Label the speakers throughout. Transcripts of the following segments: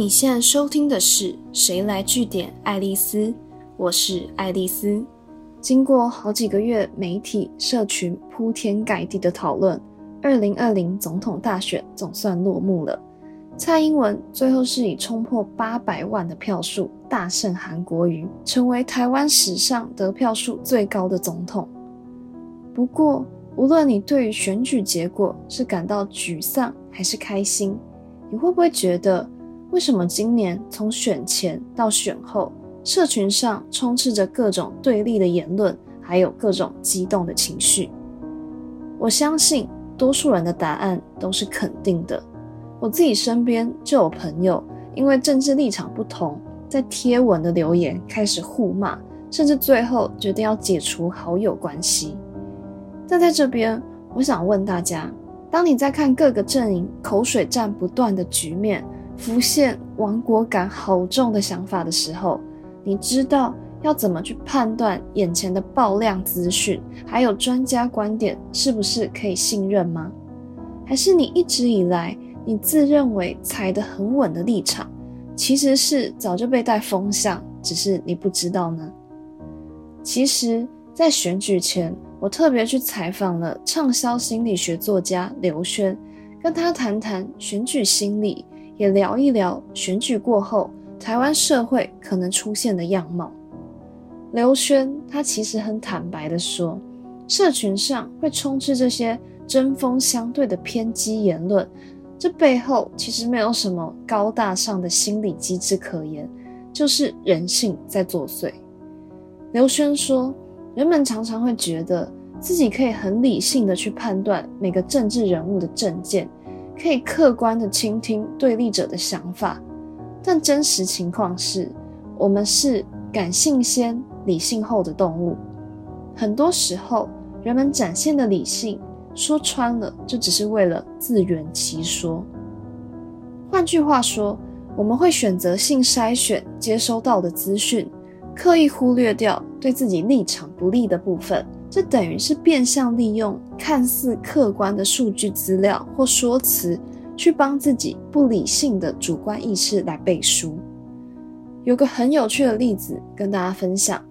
Speaker 1: 你现在收听的是《谁来据点爱丽丝》，我是爱丽丝。经过好几个月媒体社群铺天盖地的讨论，二零二零总统大选总算落幕了。蔡英文最后是以冲破八百万的票数大胜韩国瑜，成为台湾史上得票数最高的总统。不过，无论你对于选举结果是感到沮丧还是开心，你会不会觉得？为什么今年从选前到选后，社群上充斥着各种对立的言论，还有各种激动的情绪？我相信多数人的答案都是肯定的。我自己身边就有朋友因为政治立场不同，在贴文的留言开始互骂，甚至最后决定要解除好友关系。但在这边，我想问大家：当你在看各个阵营口水战不断的局面，浮现亡国感好重的想法的时候，你知道要怎么去判断眼前的爆量资讯，还有专家观点是不是可以信任吗？还是你一直以来你自认为踩得很稳的立场，其实是早就被带风向，只是你不知道呢？其实，在选举前，我特别去采访了畅销心理学作家刘轩，跟他谈谈选举心理。也聊一聊选举过后台湾社会可能出现的样貌。刘轩他其实很坦白的说，社群上会充斥这些针锋相对的偏激言论，这背后其实没有什么高大上的心理机制可言，就是人性在作祟。刘轩说，人们常常会觉得自己可以很理性的去判断每个政治人物的政见。可以客观的倾听对立者的想法，但真实情况是，我们是感性先、理性后的动物。很多时候，人们展现的理性，说穿了就只是为了自圆其说。换句话说，我们会选择性筛选接收到的资讯，刻意忽略掉对自己立场不利的部分。这等于是变相利用看似客观的数据资料或说辞，去帮自己不理性的主观意识来背书。有个很有趣的例子跟大家分享，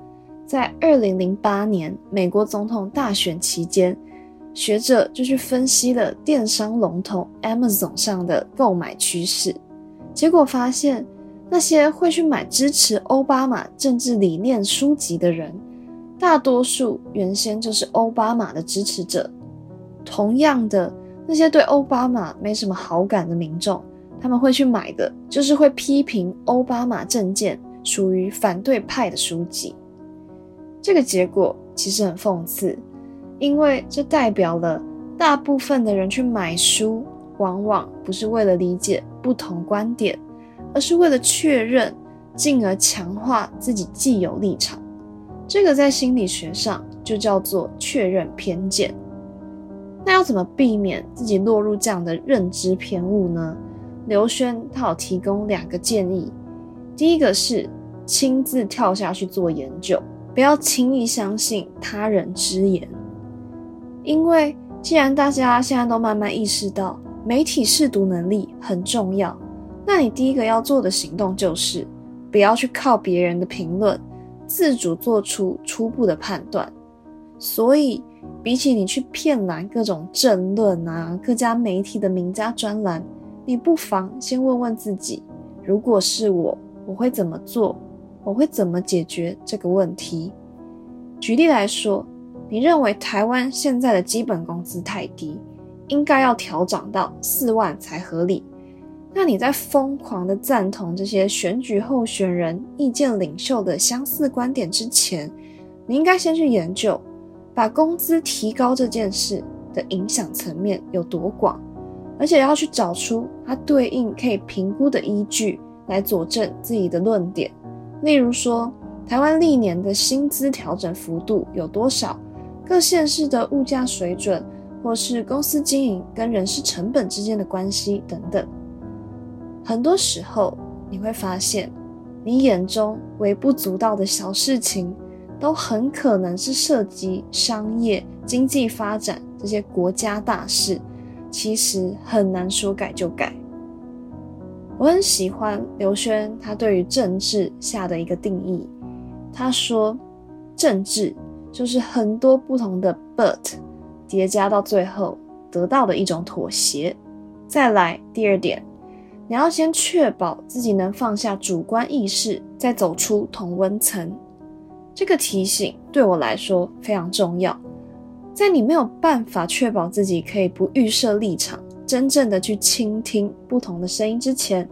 Speaker 1: 在二零零八年美国总统大选期间，学者就去分析了电商龙头 Amazon 上的购买趋势，结果发现那些会去买支持奥巴马政治理念书籍的人。大多数原先就是奥巴马的支持者，同样的那些对奥巴马没什么好感的民众，他们会去买的就是会批评奥巴马政见、属于反对派的书籍。这个结果其实很讽刺，因为这代表了大部分的人去买书，往往不是为了理解不同观点，而是为了确认，进而强化自己既有立场。这个在心理学上就叫做确认偏见。那要怎么避免自己落入这样的认知偏误呢？刘轩他有提供两个建议。第一个是亲自跳下去做研究，不要轻易相信他人之言。因为既然大家现在都慢慢意识到媒体试读能力很重要，那你第一个要做的行动就是不要去靠别人的评论。自主做出初步的判断，所以比起你去骗拦各种政论啊、各家媒体的名家专栏，你不妨先问问自己：如果是我，我会怎么做？我会怎么解决这个问题？举例来说，你认为台湾现在的基本工资太低，应该要调涨到四万才合理。那你在疯狂的赞同这些选举候选人、意见领袖的相似观点之前，你应该先去研究，把工资提高这件事的影响层面有多广，而且要去找出它对应可以评估的依据来佐证自己的论点。例如说，台湾历年的薪资调整幅度有多少，各县市的物价水准，或是公司经营跟人事成本之间的关系等等。很多时候，你会发现，你眼中微不足道的小事情，都很可能是涉及商业、经济发展这些国家大事。其实很难说改就改。我很喜欢刘轩他对于政治下的一个定义。他说，政治就是很多不同的 but 叠加到最后得到的一种妥协。再来第二点，你要先确保自己能放下主观意识，再走出同温层。这个提醒对我来说非常重要。在你没有办法确保自己可以不预设立场，真正的去倾听不同的声音之前，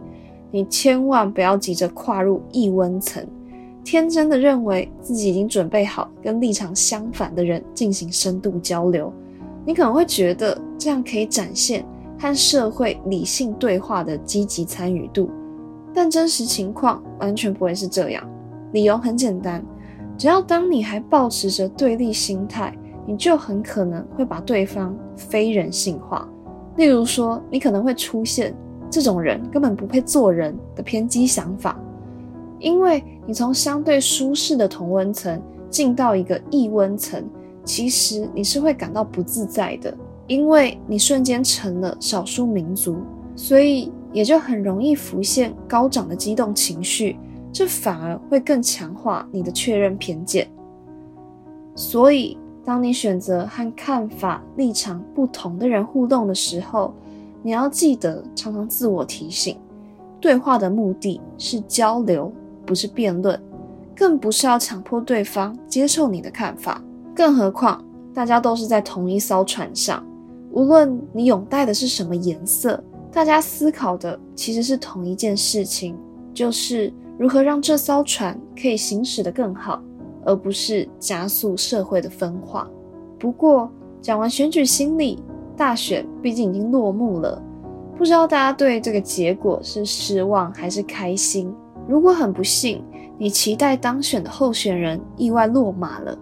Speaker 1: 你千万不要急着跨入异温层，天真的认为自己已经准备好跟立场相反的人进行深度交流。你可能会觉得这样可以展现和社会理性对话的积极参与度，但真实情况完全不会是这样。理由很简单，只要当你还保持着对立心态。你就很可能会把对方非人性化，例如说，你可能会出现这种人根本不配做人的偏激想法，因为你从相对舒适的同温层进到一个异温层，其实你是会感到不自在的，因为你瞬间成了少数民族，所以也就很容易浮现高涨的激动情绪，这反而会更强化你的确认偏见，所以。当你选择和看法、立场不同的人互动的时候，你要记得常常自我提醒：对话的目的是交流，不是辩论，更不是要强迫对方接受你的看法。更何况，大家都是在同一艘船上，无论你拥戴的是什么颜色，大家思考的其实是同一件事情，就是如何让这艘船可以行驶得更好。而不是加速社会的分化。不过，讲完选举心理，大选毕竟已经落幕了，不知道大家对这个结果是失望还是开心？如果很不幸，你期待当选的候选人意外落马了，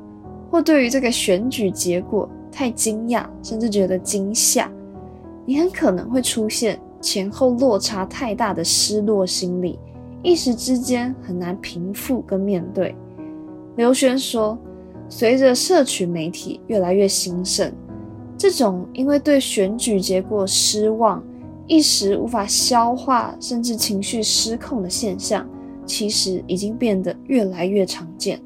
Speaker 1: 或对于这个选举结果太惊讶，甚至觉得惊吓，你很可能会出现前后落差太大的失落心理，一时之间很难平复跟面对。刘轩说：“随着社群媒体越来越兴盛，这种因为对选举结果失望、一时无法消化，甚至情绪失控的现象，其实已经变得越来越常见。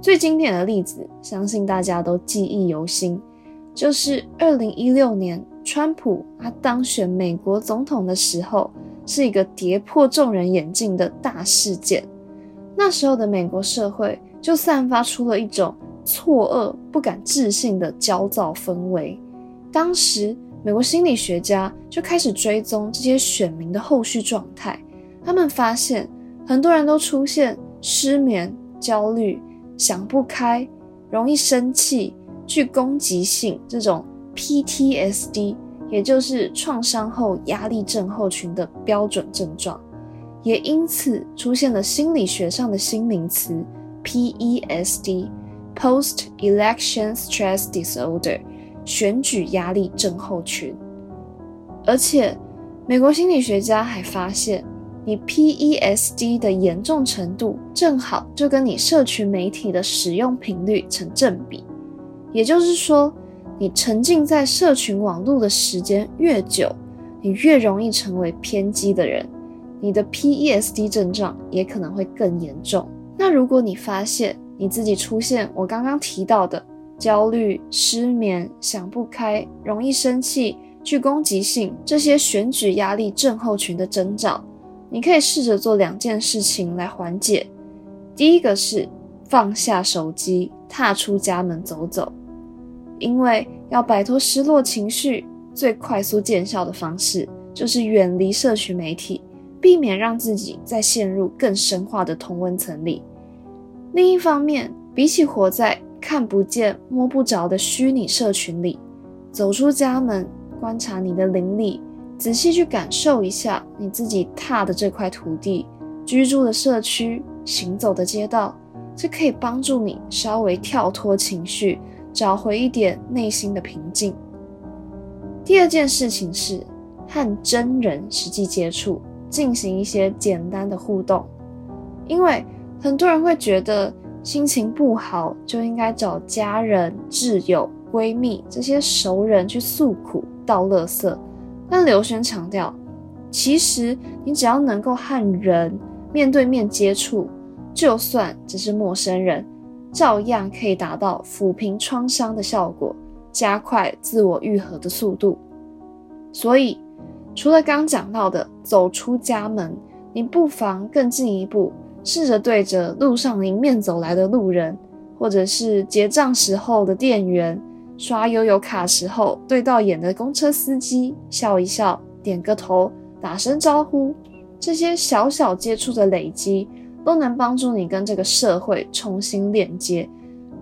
Speaker 1: 最经典的例子，相信大家都记忆犹新，就是二零一六年川普他当选美国总统的时候，是一个跌破众人眼镜的大事件。那时候的美国社会。”就散发出了一种错愕、不敢置信的焦躁氛围。当时，美国心理学家就开始追踪这些选民的后续状态。他们发现，很多人都出现失眠、焦虑、想不开、容易生气、具攻击性这种 PTSD，也就是创伤后压力症候群的标准症状。也因此出现了心理学上的新名词。PESD（Post-Election Stress Disorder） 选举压力症候群，而且美国心理学家还发现，你 PESD 的严重程度正好就跟你社群媒体的使用频率成正比。也就是说，你沉浸在社群网络的时间越久，你越容易成为偏激的人，你的 PESD 症状也可能会更严重。那如果你发现你自己出现我刚刚提到的焦虑、失眠、想不开、容易生气、具攻击性这些选举压力症候群的征兆，你可以试着做两件事情来缓解。第一个是放下手机，踏出家门走走，因为要摆脱失落情绪，最快速见效的方式就是远离社群媒体，避免让自己再陷入更深化的同温层里。另一方面，比起活在看不见、摸不着的虚拟社群里，走出家门，观察你的邻里，仔细去感受一下你自己踏的这块土地、居住的社区、行走的街道，这可以帮助你稍微跳脱情绪，找回一点内心的平静。第二件事情是和真人实际接触，进行一些简单的互动，因为。很多人会觉得心情不好就应该找家人、挚友、闺蜜这些熟人去诉苦、倒垃圾。但刘轩强调，其实你只要能够和人面对面接触，就算只是陌生人，照样可以达到抚平创伤的效果，加快自我愈合的速度。所以，除了刚讲到的走出家门，你不妨更进一步，试着对着路上迎面走来的路人，或者是结账时候的店员，刷悠游卡时候对到眼的公车司机笑一笑，点个头，打声招呼。这些小小接触的累积，都能帮助你跟这个社会重新链接，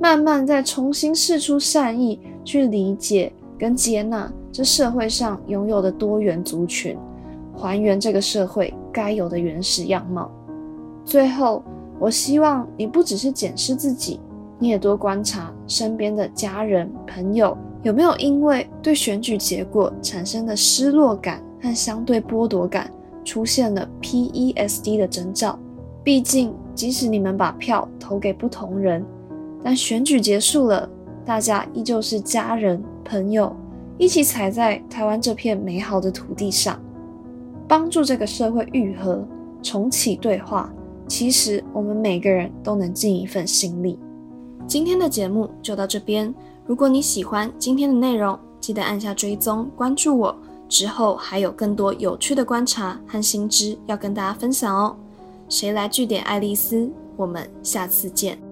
Speaker 1: 慢慢再重新试出善意，去理解跟接纳。这社会上拥有的多元族群，还原这个社会该有的原始样貌。最后，我希望你不只是检视自己，你也多观察身边的家人朋友，有没有因为对选举结果产生的失落感和相对剥夺感，出现了 PESD 的征兆。毕竟，即使你们把票投给不同人，但选举结束了，大家依旧是家人朋友。一起踩在台湾这片美好的土地上，帮助这个社会愈合、重启对话。其实我们每个人都能尽一份心力。今天的节目就到这边。如果你喜欢今天的内容，记得按下追踪关注我。之后还有更多有趣的观察和新知要跟大家分享哦。谁来据点爱丽丝？我们下次见。